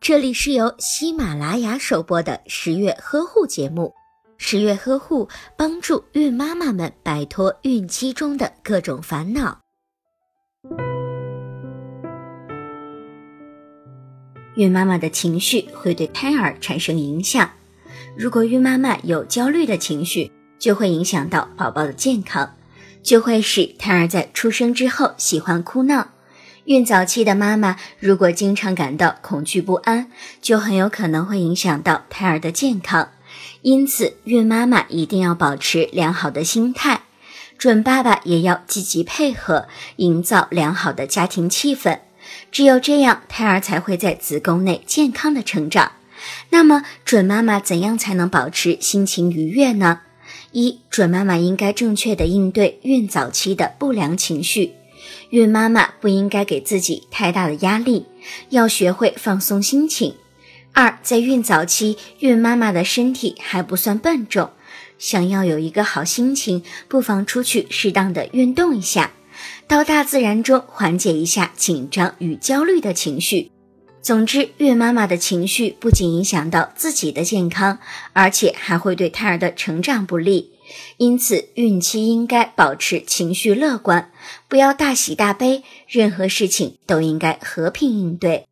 这里是由喜马拉雅首播的十月呵护节目。十月呵护帮助孕妈妈们摆脱孕期中的各种烦恼。孕妈妈的情绪会对胎儿产生影响，如果孕妈妈有焦虑的情绪，就会影响到宝宝的健康，就会使胎儿在出生之后喜欢哭闹。孕早期的妈妈如果经常感到恐惧不安，就很有可能会影响到胎儿的健康。因此，孕妈妈一定要保持良好的心态，准爸爸也要积极配合，营造良好的家庭气氛。只有这样，胎儿才会在子宫内健康的成长。那么，准妈妈怎样才能保持心情愉悦呢？一，准妈妈应该正确的应对孕早期的不良情绪。孕妈妈不应该给自己太大的压力，要学会放松心情。二，在孕早期，孕妈妈的身体还不算笨重，想要有一个好心情，不妨出去适当的运动一下，到大自然中缓解一下紧张与焦虑的情绪。总之，孕妈妈的情绪不仅影响到自己的健康，而且还会对胎儿的成长不利。因此，孕期应该保持情绪乐观，不要大喜大悲，任何事情都应该和平应对。